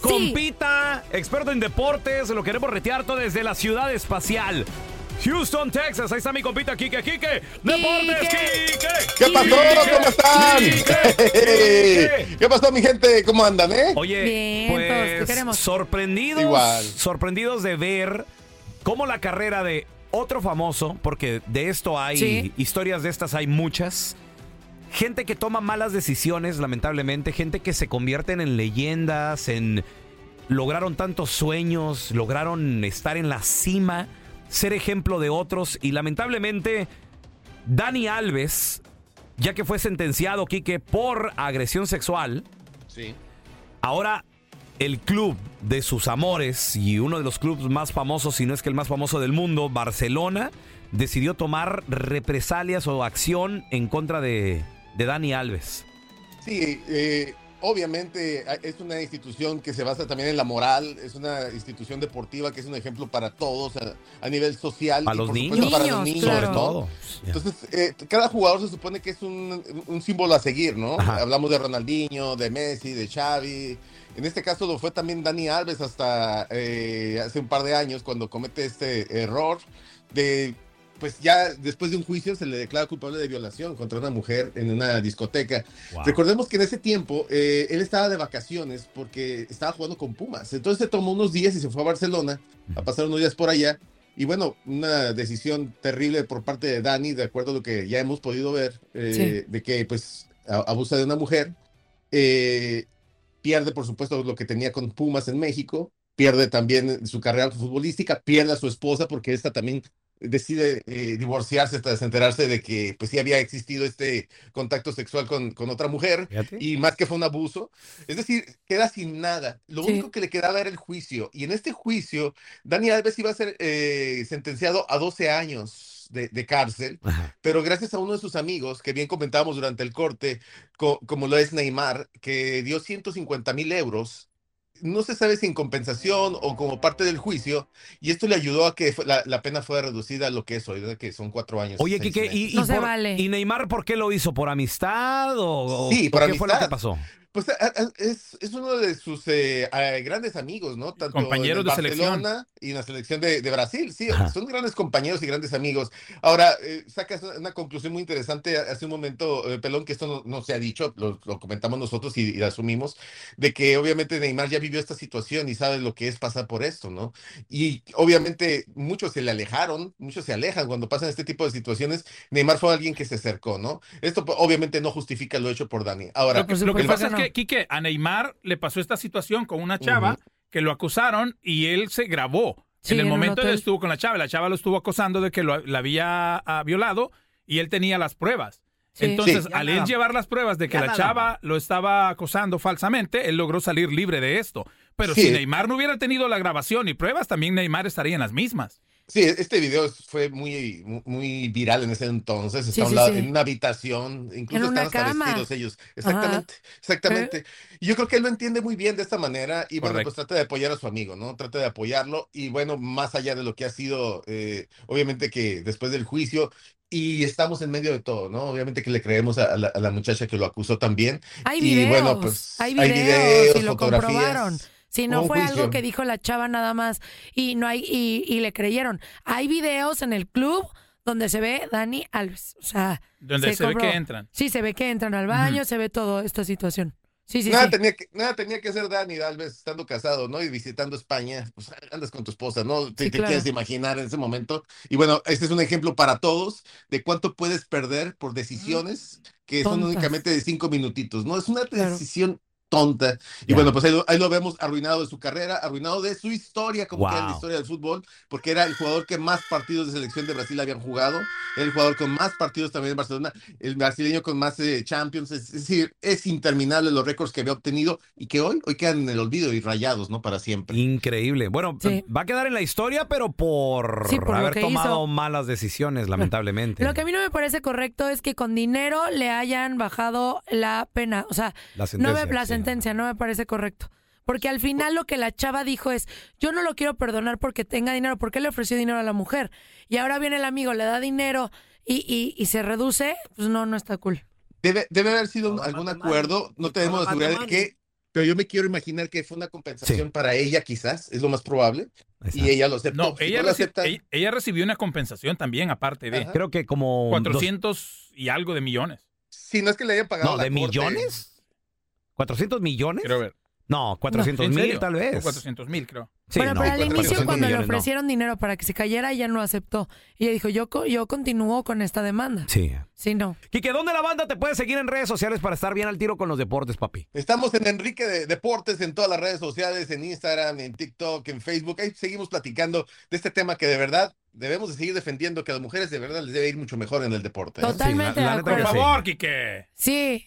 Compita, experto en deportes. Lo queremos retear todo desde la ciudad espacial. Houston, Texas. Ahí está mi compita Kike. Kike. Deportes, Kike. ¿Qué pasó? ¿Cómo están? ¿Qué pasó, mi gente? ¿Cómo andan, eh? Oye, Bien, todos, te pues queremos. sorprendidos, Igual. sorprendidos de ver cómo la carrera de otro famoso, porque de esto hay Sí. historias de estas hay muchas. Gente que toma malas decisiones, lamentablemente, gente que se convierten en leyendas, en lograron tantos sueños, lograron estar en la cima, ser ejemplo de otros y lamentablemente Dani Alves, ya que fue sentenciado, Quique, por agresión sexual, Sí. Ahora, el club de sus amores y uno de los clubes más famosos, si no es que el más famoso del mundo, Barcelona, decidió tomar represalias o acción en contra de, de Dani Alves. Sí, eh, obviamente a- es una institución que se basa también en la moral, es una institución deportiva que es un ejemplo para todos a, a nivel social. Para y los por niños. supuesto para los Niños, claro. ¿no? Todo. Entonces, eh, cada jugador se supone que es un, un símbolo a seguir, ¿no? Ajá. Hablamos de Ronaldinho, de Messi, de Xavi. En este caso lo fue también Dani Alves hasta eh, hace un par de años cuando comete este error de, pues ya después de un juicio se le declara culpable de violación contra una mujer en una discoteca. Wow. Recordemos que en ese tiempo eh, él estaba de vacaciones porque estaba jugando con Pumas. Entonces se tomó unos días y se fue a Barcelona a pasar unos días por allá. Y bueno, una decisión terrible por parte de Dani, de acuerdo a lo que ya hemos podido ver, eh, de que pues a- abusa de una mujer. Eh, pierde, por supuesto, lo que tenía con Pumas en México. Pierde también su carrera futbolística. Pierde a su esposa porque esta también decide eh, divorciarse tras enterarse de que pues sí había existido este contacto sexual con, con otra mujer Fíjate. y más que fue un abuso. Es decir, queda sin nada. Lo Sí. único que le quedaba era el juicio. Y en este juicio, Dani Alves iba a ser eh, sentenciado a 12 años de, de cárcel, Ajá. pero gracias a uno de sus amigos, que bien comentábamos durante el corte, co- como lo es Neymar, que dio 150 mil euros. No se sabe si en compensación o como parte del juicio, y esto le ayudó a que la, la pena fuera reducida a lo que es hoy, ¿verdad? que son cuatro años. Oye, Quique. ¿y, y No se por- vale. ¿y Neymar por qué lo hizo? ¿Por amistad o, o Sí, por qué fue lo que pasó? Pues a- a- es, es uno de sus eh, grandes amigos, ¿no? Tanto Compañeros en de el selección. Barcelona y en la selección de, de Brasil, sí, Ajá. son grandes compañeros y grandes amigos. Ahora, eh, sacas una conclusión muy interesante hace un momento, eh, Pelón, que esto no, no se ha dicho, lo, lo comentamos nosotros y, y lo asumimos, de que obviamente Neymar ya vivió esta situación y sabe lo que es pasar por esto, ¿no? Y obviamente muchos se le alejaron, muchos se alejan cuando pasan este tipo de situaciones. Neymar fue alguien que se acercó, ¿no? Esto obviamente no justifica lo hecho por Dani. Ahora, Lo que pasa es que que, Quique, a Neymar le pasó esta situación con una chava que lo acusaron y él se grabó. Sí, en el en momento él estuvo con la chava, la chava lo estuvo acosando de que lo, la había ah, violado y él tenía las pruebas. Sí. Entonces, Sí. al él nada. llevar las pruebas de que Ya la nada chava lo estaba acosando falsamente, él logró salir libre de esto. Pero Sí. si Neymar no hubiera tenido la grabación y pruebas, también Neymar estaría en las mismas. Sí, este video fue muy, muy- viral en ese entonces. Está sí, lado- sí. en una habitación, incluso están hasta cama. vestidos ellos. Exactamente, exactamente. Y yo creo que él lo entiende muy bien de esta manera y bueno, Correcto. pues trata de apoyar a su amigo, ¿no? Trata de apoyarlo y bueno, más allá de lo que ha sido, eh, obviamente que después del juicio y estamos en medio de todo, ¿no? Obviamente que le creemos a, a la, a la muchacha que lo acusó también. Hay Y videos, bueno, pues, hay videos, y lo fotografías, comprobaron. Si no fue algo que dijo la chava nada más y no hay y, y le creyeron. Hay videos en el club donde se ve Dani Alves, o sea, Donde se, ve que entran. Sí, se ve que entran al baño, se ve toda esta situación. Sí, sí, nada, sí. Tenía que, nada tenía que hacer Dani Alves estando casado, ¿no? Y visitando España. Pues andas con tu esposa, ¿no? Te, Sí, te claro. quieres imaginar en ese momento. Y bueno, este es un ejemplo para todos de cuánto puedes perder por decisiones que son únicamente de cinco minutitos, ¿no? Es una Claro. Tonta. Y bueno, pues ahí lo, ahí lo vemos arruinado de su carrera, arruinado de su historia, como que era la Wow. historia del fútbol, porque era el jugador que más partidos de selección de Brasil habían jugado, era el jugador con más partidos también en Barcelona, el brasileño con más eh, Champions, es, es decir, es interminable los récords que había obtenido y que hoy, hoy quedan en el olvido y rayados, ¿no? Para siempre. Increíble. Bueno, Sí. va a quedar en la historia, pero por, Sí, por lo haber tomado hizo. malas decisiones, lamentablemente. Lo que a mí no me parece correcto es que con dinero le hayan bajado la pena, o sea, La no me, la sí. Sentencia no me parece correcto. Porque al final lo que la chava dijo es, yo no lo quiero perdonar porque tenga dinero, porque le ofreció dinero a la mujer. Y ahora viene el amigo, le da dinero y, y, y se reduce, pues no, no está cool. Debe, debe haber sido algún acuerdo, no tenemos la seguridad de que, pero yo me quiero imaginar que fue una compensación Sí. para ella quizás, es lo más probable, Exacto. y ella lo aceptó. No, Si ella, lo acepta- ella, ella recibió una compensación también, aparte de Ajá. Creo que como... dos- 400 y algo de millones. Si no es que le hayan pagado No, la ¿de corte. millones? ¿400 millones? Quiero ver. No, 400 ¿En mil serio? tal vez. 400 mil, creo. Sí, bueno, no, pero al 400 inicio cuando le no. ofrecieron dinero para que se cayera, ella no aceptó. Y ella dijo, yo, yo continúo con esta demanda. Sí. Sí, no. Quique, ¿dónde la banda te puede seguir en redes sociales para estar bien al tiro con los deportes, papi? Estamos en Enrique de Deportes en todas las redes sociales, en Instagram, en TikTok, en Facebook. Ahí seguimos platicando de este tema que de verdad debemos de seguir defendiendo, que a las mujeres de verdad les debe ir mucho mejor en el deporte. ¿eh? Totalmente la de neta Por favor, Quique. Sí.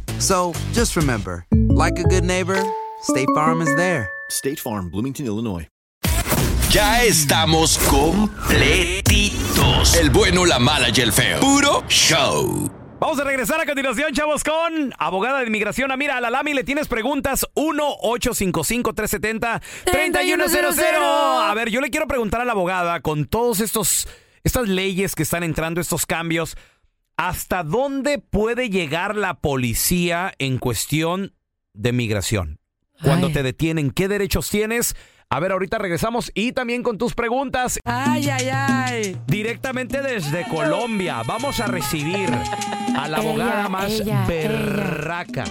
So just remember, like a good neighbor, State Farm is there. State Farm, Bloomington, Illinois. Ya estamos completitos. El bueno, la mala y el feo. Puro show. Vamos a regresar a continuación, chavos, con abogada de inmigración. Amira Alalami, le tienes preguntas 1-855-370-3100. A ver, yo le quiero preguntar a la abogada, con todos estos, estas leyes que están entrando, estos cambios, ¿hasta dónde puede llegar la policía en cuestión de migración? Cuando Ay. te detienen, ¿qué derechos tienes? A ver, ahorita regresamos y también con tus preguntas. Ay, ay, ay. Directamente desde Colombia, vamos a recibir a la abogada Ella, más ella, berraca.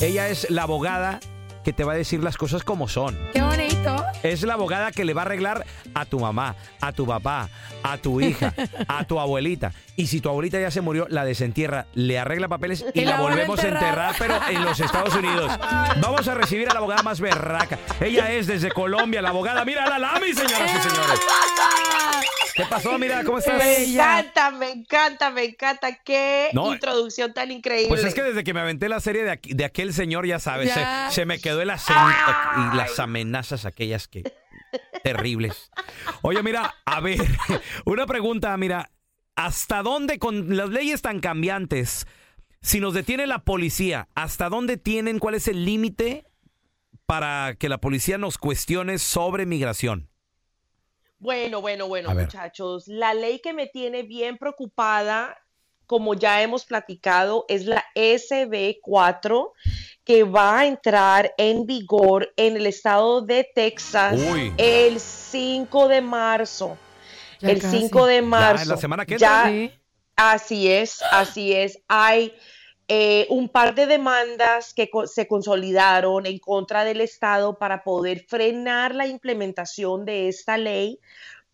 Ella es la abogada que te va a decir las cosas como son. Qué bonito. Es la abogada que le va a arreglar a tu mamá, a tu papá, a tu hija, a tu abuelita. Y si tu abuelita ya se murió, la desentierra, le arregla papeles y, Y la, la volvemos a enterrar, enterrar. pero en los Estados Unidos. Vamos a recibir a la abogada más berraca. Ella es desde Colombia, la abogada. Mira la Lami, señoras y señores. ¿Qué pasó? Mira, ¿cómo estás? Me encanta, me encanta, me encanta. Qué No, introducción tan increíble. Pues es que desde que me aventé la serie de, aquí- de aquel señor, ya sabes, Ya. se, se me quedó el acento y las amenazas aquellas que terribles. Oye, mira, a ver, una pregunta, mira, ¿hasta dónde con las leyes tan cambiantes, si nos detiene la policía, hasta dónde tienen, cuál es el límite para que la policía nos cuestione sobre migración? Bueno, bueno, bueno, A ver. muchachos. La ley que me tiene bien preocupada, como ya hemos platicado, es la SB4 que va a entrar en vigor en el estado de Texas Uy. el 5 de marzo. Ya el casi. 5 de Ya, marzo. en la semana que Ya- entra. Así es, así es. Hay eh, un par de demandas que co- se consolidaron en contra del Estado para poder frenar la implementación de esta ley,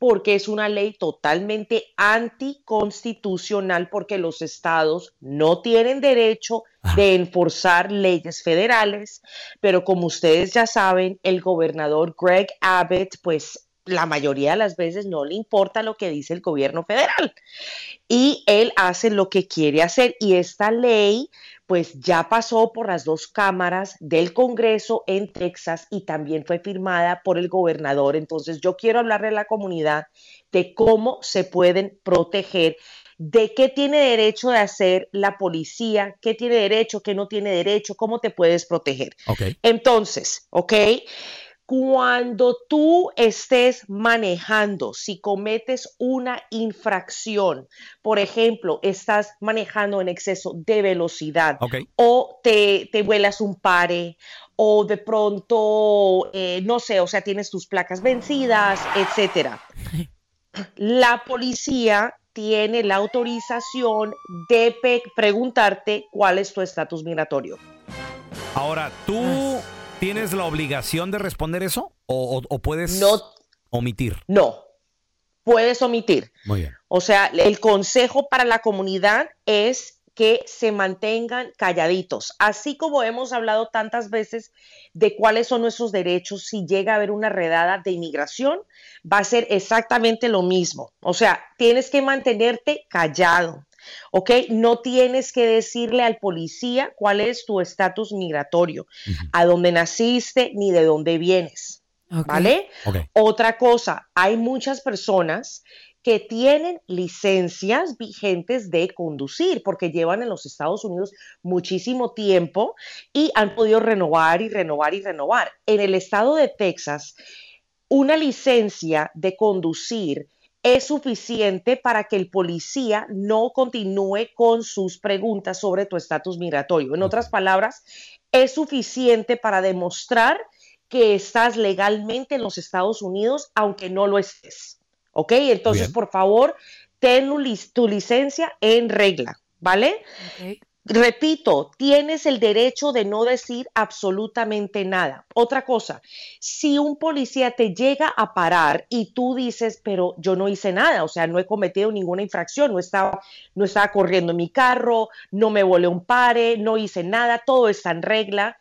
porque es una ley totalmente anticonstitucional, porque los estados no tienen derecho de enforzar leyes federales, pero como ustedes ya saben, el gobernador Greg Abbott, pues la mayoría de las veces no le importa lo que dice el gobierno federal y él hace lo que quiere hacer y esta ley pues ya pasó por las dos cámaras del Congreso en Texas y también fue firmada por el gobernador. Entonces yo quiero hablarle a la comunidad de cómo se pueden proteger, de qué tiene derecho de hacer la policía, qué tiene derecho, qué no tiene derecho, cómo te puedes proteger. Entonces, ¿ok? Cuando tú estés manejando, si cometes una infracción, por ejemplo, estás manejando en exceso de velocidad o te, te vuelas un pare o de pronto, eh, no sé, o sea, tienes tus placas vencidas, etcétera. La policía tiene la autorización de pe- preguntarte cuál es tu estatus migratorio. Ahora, ¿tú tienes la obligación de responder eso o, o- o puedes No. omitir? No, puedes omitir. Muy bien. O sea, el consejo para la comunidad es que se mantengan calladitos, así como hemos hablado tantas veces de cuáles son nuestros derechos si llega a haber una redada de inmigración, va a ser exactamente lo mismo. O sea, tienes que mantenerte callado. ¿Ok? No tienes que decirle al policía cuál es tu estatus migratorio, a dónde naciste ni de dónde vienes. ¿Vale? Otra cosa, hay muchas personas que tienen licencias vigentes de conducir porque llevan en los Estados Unidos muchísimo tiempo y han podido renovar y renovar y renovar. En el estado de Texas, una licencia de conducir es suficiente para que el policía no continúe con sus preguntas sobre tu estatus migratorio. En otras palabras, es suficiente para demostrar que estás legalmente en los Estados Unidos, aunque no lo estés. ¿Ok? Entonces, Bien. por favor, ten tu licencia en regla, ¿vale? Repito, tienes el derecho de no decir absolutamente nada. Otra cosa, si un policía te llega a parar y tú dices, pero yo no hice nada, o sea, no he cometido ninguna infracción, no estaba, no estaba corriendo en mi carro, no me volé un pare, no hice nada, todo está en regla.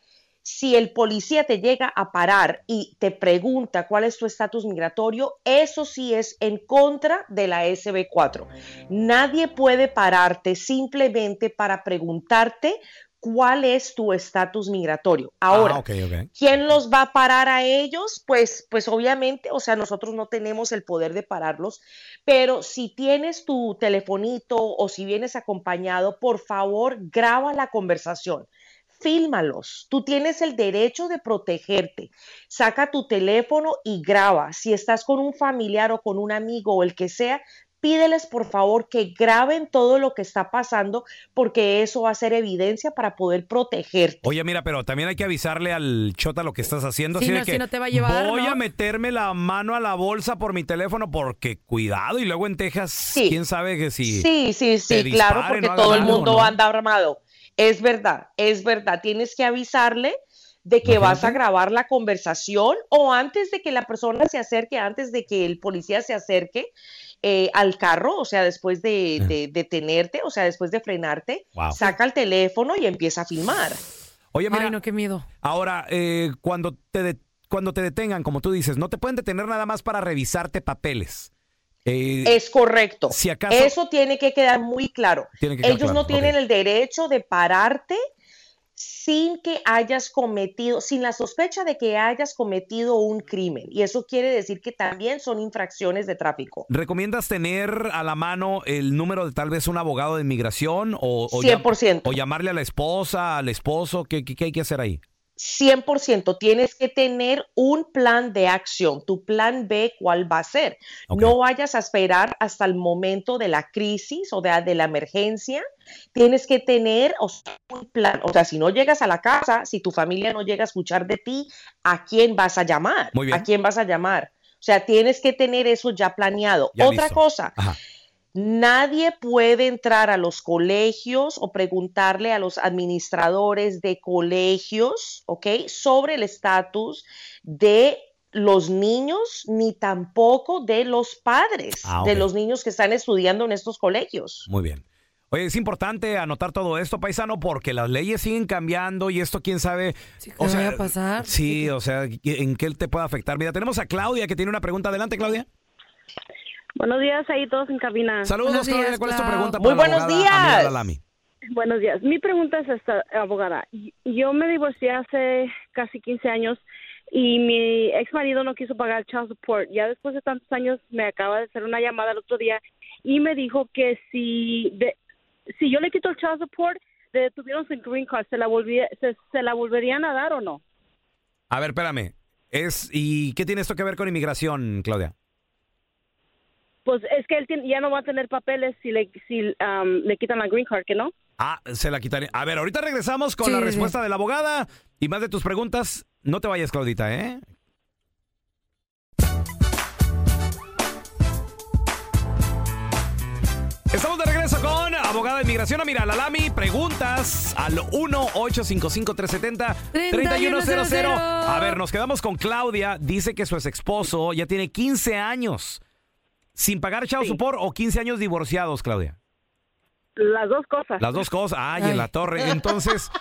Si el policía te llega a parar y te pregunta cuál es tu estatus migratorio, eso sí es en contra de la SB4. Nadie puede pararte simplemente para preguntarte cuál es tu estatus migratorio. Ahora, Ah, ok. ¿quién los va a parar a ellos? Pues, pues obviamente, o sea, nosotros no tenemos el poder de pararlos, pero si tienes tu telefonito o si vienes acompañado, por favor, graba la conversación. Fílmalos. Tú tienes el derecho de protegerte. Saca tu teléfono y graba. Si estás con un familiar o con un amigo o el que sea, pídeles por favor que graben todo lo que está pasando porque eso va a ser evidencia para poder protegerte. Oye, mira, pero también hay que avisarle al chota lo que estás haciendo. Sí, así de no, que si no te va a llevar, Voy ¿no? a meterme la mano a la bolsa por mi teléfono porque cuidado. Y luego en Texas, quién sabe que si. Sí, sí, sí, claro, porque todo el mundo ¿no? anda armado. Es verdad, es verdad. Tienes que avisarle de que vas a grabar la conversación o antes de que la persona se acerque, antes de que el policía se acerque eh, al carro, o sea, después de, de detenerte, o sea, después de frenarte, Wow. saca el teléfono y empieza a filmar. Oye, mira. Ay, no, qué miedo. Ahora, eh, cuando, te de- cuando te detengan, como tú dices, no te pueden detener nada más para revisarte papeles. Eh, Es correcto. Si acaso- Eso tiene que quedar muy claro. Tiene que quedar Ellos claro, no tienen el derecho de pararte sin que hayas cometido, sin la sospecha de que hayas cometido un crimen. Y eso quiere decir que también son infracciones de tráfico. ¿Recomiendas tener a la mano el número de tal vez un abogado de inmigración o, o llam- 100%. o llamarle a la esposa, al esposo? ¿Qué, qué- qué hay que hacer ahí? 100% tienes que tener un plan de acción. Tu plan B, ¿cuál va a ser? No vayas a esperar hasta el momento de la crisis o de, de la emergencia. Tienes que tener o sea, un plan. O sea, si no llegas a la casa, si tu familia no llega a escuchar de ti, ¿a quién vas a llamar? Muy bien. ¿A quién vas a llamar? O sea, tienes que tener eso ya planeado. Ya Otra listo. cosa, Ajá. Nadie puede entrar a los colegios o preguntarle a los administradores de colegios, ¿ok? Sobre el estatus de los niños, ni tampoco de los padres Ah, de los niños que están estudiando en estos colegios. Muy bien. Oye, es importante anotar todo esto, paisano, porque las leyes siguen cambiando y esto quién sabe. ¿qué vaya a pasar? Sí, o sea, ¿en qué te puede afectar? Mira, tenemos a Claudia que tiene una pregunta. Adelante, Claudia. Buenos días ahí todos en cabina. Saludos, Claudia. ¿Cuál es tu pregunta Muy para buenos días. Buenos días. Mi pregunta es esta, abogada. Yo me divorcié hace casi 15 años y mi ex marido no quiso pagar el child support. Ya después de tantos años me acaba de hacer una llamada el otro día y me dijo que si de- si yo le quito el child support, le detuvieron su green card, ¿se la, volvía- se, se la volverían a dar o no? A ver, espérame. Es, ¿Y qué tiene esto que ver con inmigración, Claudia? Pues es que él tiene- ya no va a tener papeles si le, si, um, le quitan la green card, ¿que no? Ah, se la quitaré. A ver, ahorita regresamos con Sí, la sí. respuesta de la abogada y más de tus preguntas. No te vayas, Claudita, ¿eh? Estamos de regreso con abogada de inmigración Amira Lalami. Preguntas al 1-855-370-3100. A ver, nos quedamos con Claudia. Dice que su ex esposo ya tiene 15 años sin pagar child support o 15 años divorciados, Claudia. Las dos cosas. Las dos cosas. Ay, en la torre. Entonces,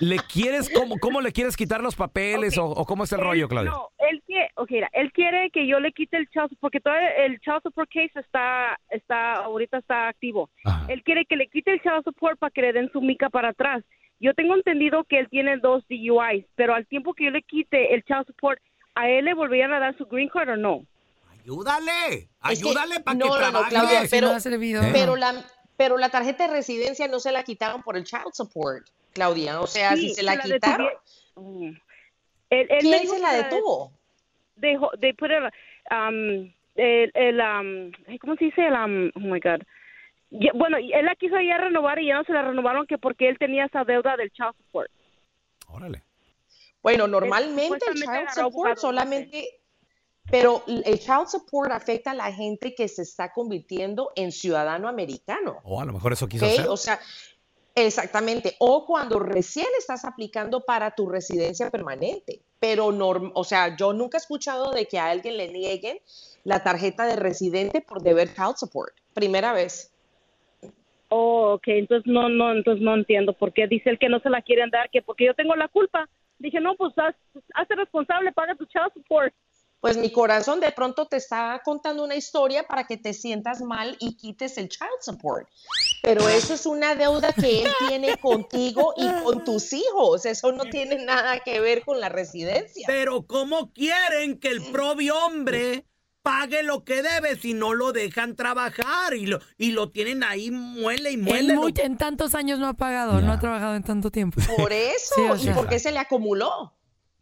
¿le quieres, cómo, cómo le quieres quitar los papeles o, o cómo es el Él- rollo, Claudia? No, él quiere, ok, mira, él quiere que yo le quite el child support, porque todavía el child support case está, está, ahorita está activo. Él quiere que le quite el child support para que le den su mica para atrás. Yo tengo entendido que él tiene dos DUIs, pero al tiempo que yo le quite el child support, ¿a él le volverían a dar su green card o no? Ayúdale, Es que- ayúdale para no, que no, no, trabaje. Claudia, Si pero, no ha servido. pero la, pero la tarjeta de residencia no se la quitaron por el child support, Claudia. O sea, Sí, si se la la quitaron, detuvi- Mm. Me ¿quién se la detuvo? Dejó, de um, el, el, um, ¿cómo se dice? El, um, oh my God. Ya- bueno, él la quiso ya renovar y ya no se la renovaron que porque él tenía esa deuda del child support. Bueno, normalmente el child support solamente, pero el child support afecta a la gente que se está convirtiendo en ciudadano americano. O a lo mejor eso quiso ¿ok? hacer. O sea, exactamente. O cuando recién estás aplicando para tu residencia permanente. Pero, norm- o sea, yo nunca he escuchado de que a alguien le nieguen la tarjeta de residente por deber child support. Primera vez. Oh, ok, entonces no, no, entonces no entiendo por qué dice él que no se la quieren dar, que porque yo tengo la culpa. Dije, no, pues haz, hazte responsable, paga tu child support. Pues mi corazón de pronto te está contando una historia para que te sientas mal y quites el child support. pero eso es una deuda que él tiene contigo y con tus hijos. Eso no tiene nada que ver con la residencia. Pero ¿cómo quieren que el propio hombre pague lo que debe si no lo dejan trabajar y lo, y lo tienen ahí muele y muele? En, muy- en tantos años no ha pagado, no ha trabajado en tanto tiempo. Por eso, Sí, o ¿y sea. por qué se le acumuló?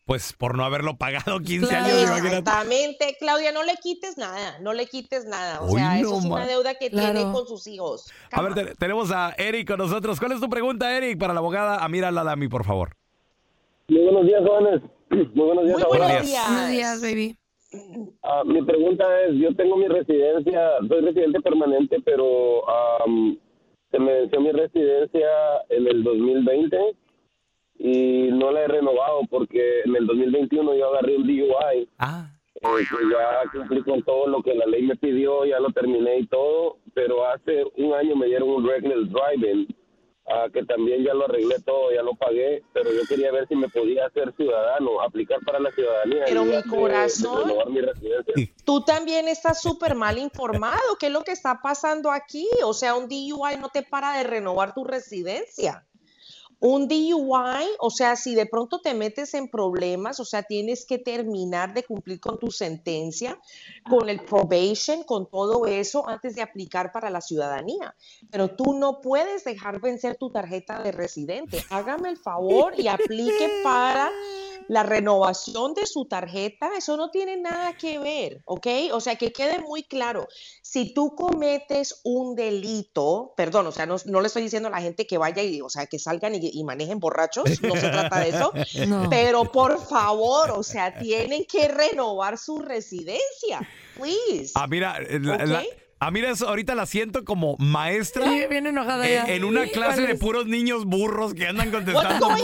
Pues por no haberlo pagado 15 años, imagínate. Exactamente, Claudia, no le quites nada, no le quites nada. O sea, no eso es una deuda que tiene con sus hijos. A ver, te- tenemos a Eric con nosotros. ¿Cuál es tu pregunta, Eric, para la abogada Amira Lalami, por favor? Muy buenos días, jóvenes. Muy buenos días. Muy buenos días. Buenos días, baby. Ah, mi pregunta es, yo tengo mi residencia, soy residente permanente, pero am, se me venció mi residencia en el 2020 y no la he renovado porque en el 2021 yo agarré un DUI. Ah. Eh, que ya cumplí con todo lo que la ley me pidió, ya lo terminé y todo, pero hace un año me dieron un reckless driving, ah, que también ya lo arreglé todo, ya lo pagué, pero yo quería ver si me podía hacer ciudadano, aplicar para la ciudadanía. Pero mi lugar de- de corazón. renovar mi residencia. Tú también estás súper mal informado. ¿Qué es lo que está pasando aquí? O sea, un DUI no te para de renovar tu residencia. Un DUI, o sea, si de pronto te metes en problemas, o sea, tienes que terminar de cumplir con tu sentencia, con el probation, con todo eso, antes de aplicar para la ciudadanía. Pero tú no puedes dejar vencer tu tarjeta de residente. Hágame el favor y aplique para la renovación de su tarjeta, eso no tiene nada que ver, ¿ok? O sea, que quede muy claro, si tú cometes un delito, perdón, o sea, no, no le estoy diciendo a la gente que vaya y, o sea, que salgan y, y manejen borrachos, no se trata de eso, No. pero por favor, o sea, tienen que renovar su residencia, please. Ah, mira, eh, la- ah, mira, ahorita la siento como maestra Sí, bien enojada en, ya. en una clase ¿cuál de puros niños burros que andan contestando.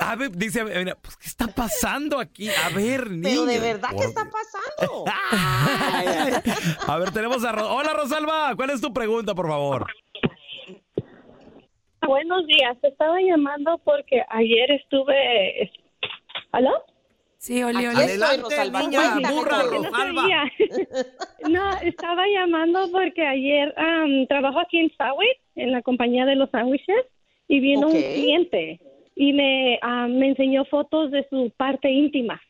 A ver, dice, mira, pues, ¿qué está pasando aquí? A ver, Pero de niños, verdad, ¿qué está pasando? A ver, tenemos a... Ro- Hola, Rosalba, ¿cuál es tu pregunta, por favor? Buenos días, te estaba llamando porque ayer estuve... ¿Aló? Sí, Oli, Oli. Adelante, niña burra, porque no Rosalba. sabía. No, estaba llamando porque ayer am, trabajo aquí en Subway, en la compañía de los sándwiches, y vino un cliente y me, am, me enseñó fotos de su parte íntima.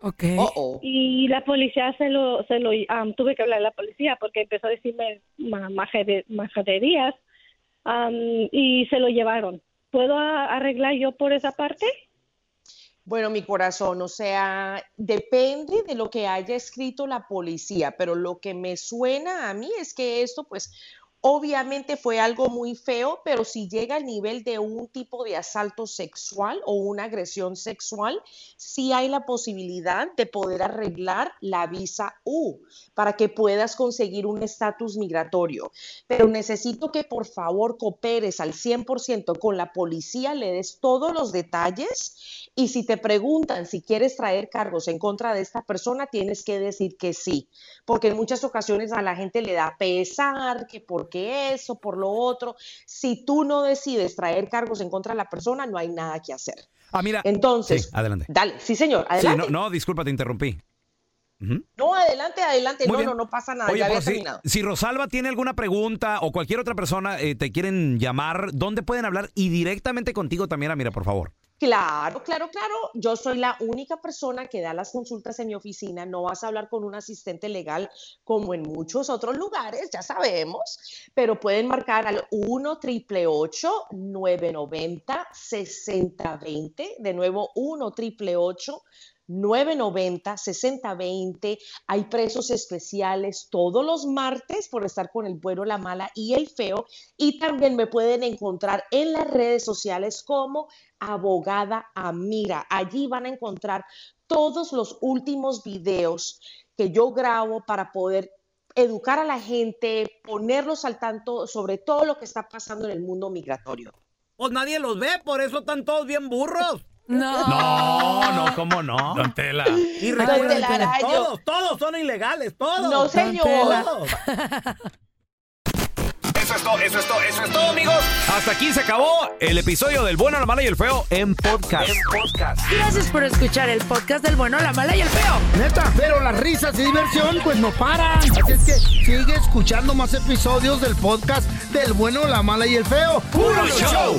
Ok. Oh. Y la policía se lo, se lo tuve que hablar a la policía porque empezó a decirme ma- majade- majaderías am, y se lo llevaron. ¿Puedo arreglar yo por esa parte? Bueno, mi corazón, o sea, depende de lo que haya escrito la policía, pero lo que me suena a mí es que esto, pues, obviamente fue algo muy feo, pero si llega al nivel de un tipo de asalto sexual o una agresión sexual, sí hay la posibilidad de poder arreglar la visa U para que puedas conseguir un estatus migratorio. Pero necesito que por favor cooperes al 100% con la policía, le des todos los detalles y si te preguntan si quieres traer cargos en contra de esta persona, tienes que decir que sí, porque en muchas ocasiones a la gente le da pesar, que por qué eso, por lo otro. Si tú no decides traer cargos en contra de la persona, no hay nada que hacer. Ah, mira. Entonces, Sí, adelante. dale, sí señor, Sí, adelante. no, no, disculpa, te interrumpí. No, adelante, adelante, Muy no, bien. no, no pasa nada, Oye, ya había si, terminado. si Rosalba tiene alguna pregunta o cualquier otra persona eh, te quieren llamar, ¿dónde pueden hablar? Y directamente contigo también, mira, por favor. Claro, claro, claro. Yo soy la única persona que da las consultas en mi oficina. No vas a hablar con un asistente legal como en muchos otros lugares, ya sabemos, pero pueden marcar al 1 888 990 6020 De nuevo, 1 888 990-6020. Hay precios especiales todos los martes por estar con el bueno, la mala y el feo. Y también me pueden encontrar en las redes sociales como abogada Amira. Allí van a encontrar todos los últimos videos que yo grabo para poder educar a la gente, ponerlos al tanto sobre todo lo que está pasando en el mundo migratorio. Pues nadie los ve, por eso están todos bien burros. No. No, no, ¿cómo no? Don Tela. Y recuerden que todos, todos son ilegales, todos. No, señor. Todos. Eso es todo, eso es todo, eso es todo, amigos. Hasta aquí se acabó el episodio del bueno, la mala y el feo en podcast. Gracias por escuchar el podcast del bueno, la mala y el feo. Neta, pero las risas y diversión pues no paran. Así es que sigue escuchando más episodios del podcast del bueno, la mala y el feo. ¡Puro show!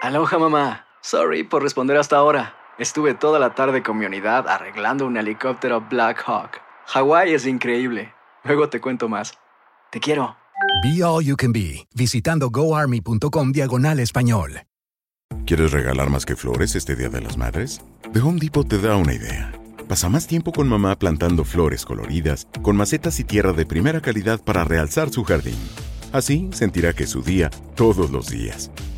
Aloha mamá. Sorry por responder hasta ahora. Estuve toda la tarde con mi unidad arreglando un helicóptero Black Hawk. Hawái es increíble. Luego te cuento más. Te quiero. Be All You Can Be, visitando goarmy.com diagonal español. ¿Quieres regalar más que flores este Día de las Madres? The Home Depot te da una idea. Pasa más tiempo con mamá plantando flores coloridas, con macetas y tierra de primera calidad para realzar su jardín. Así sentirá que es su día todos los días.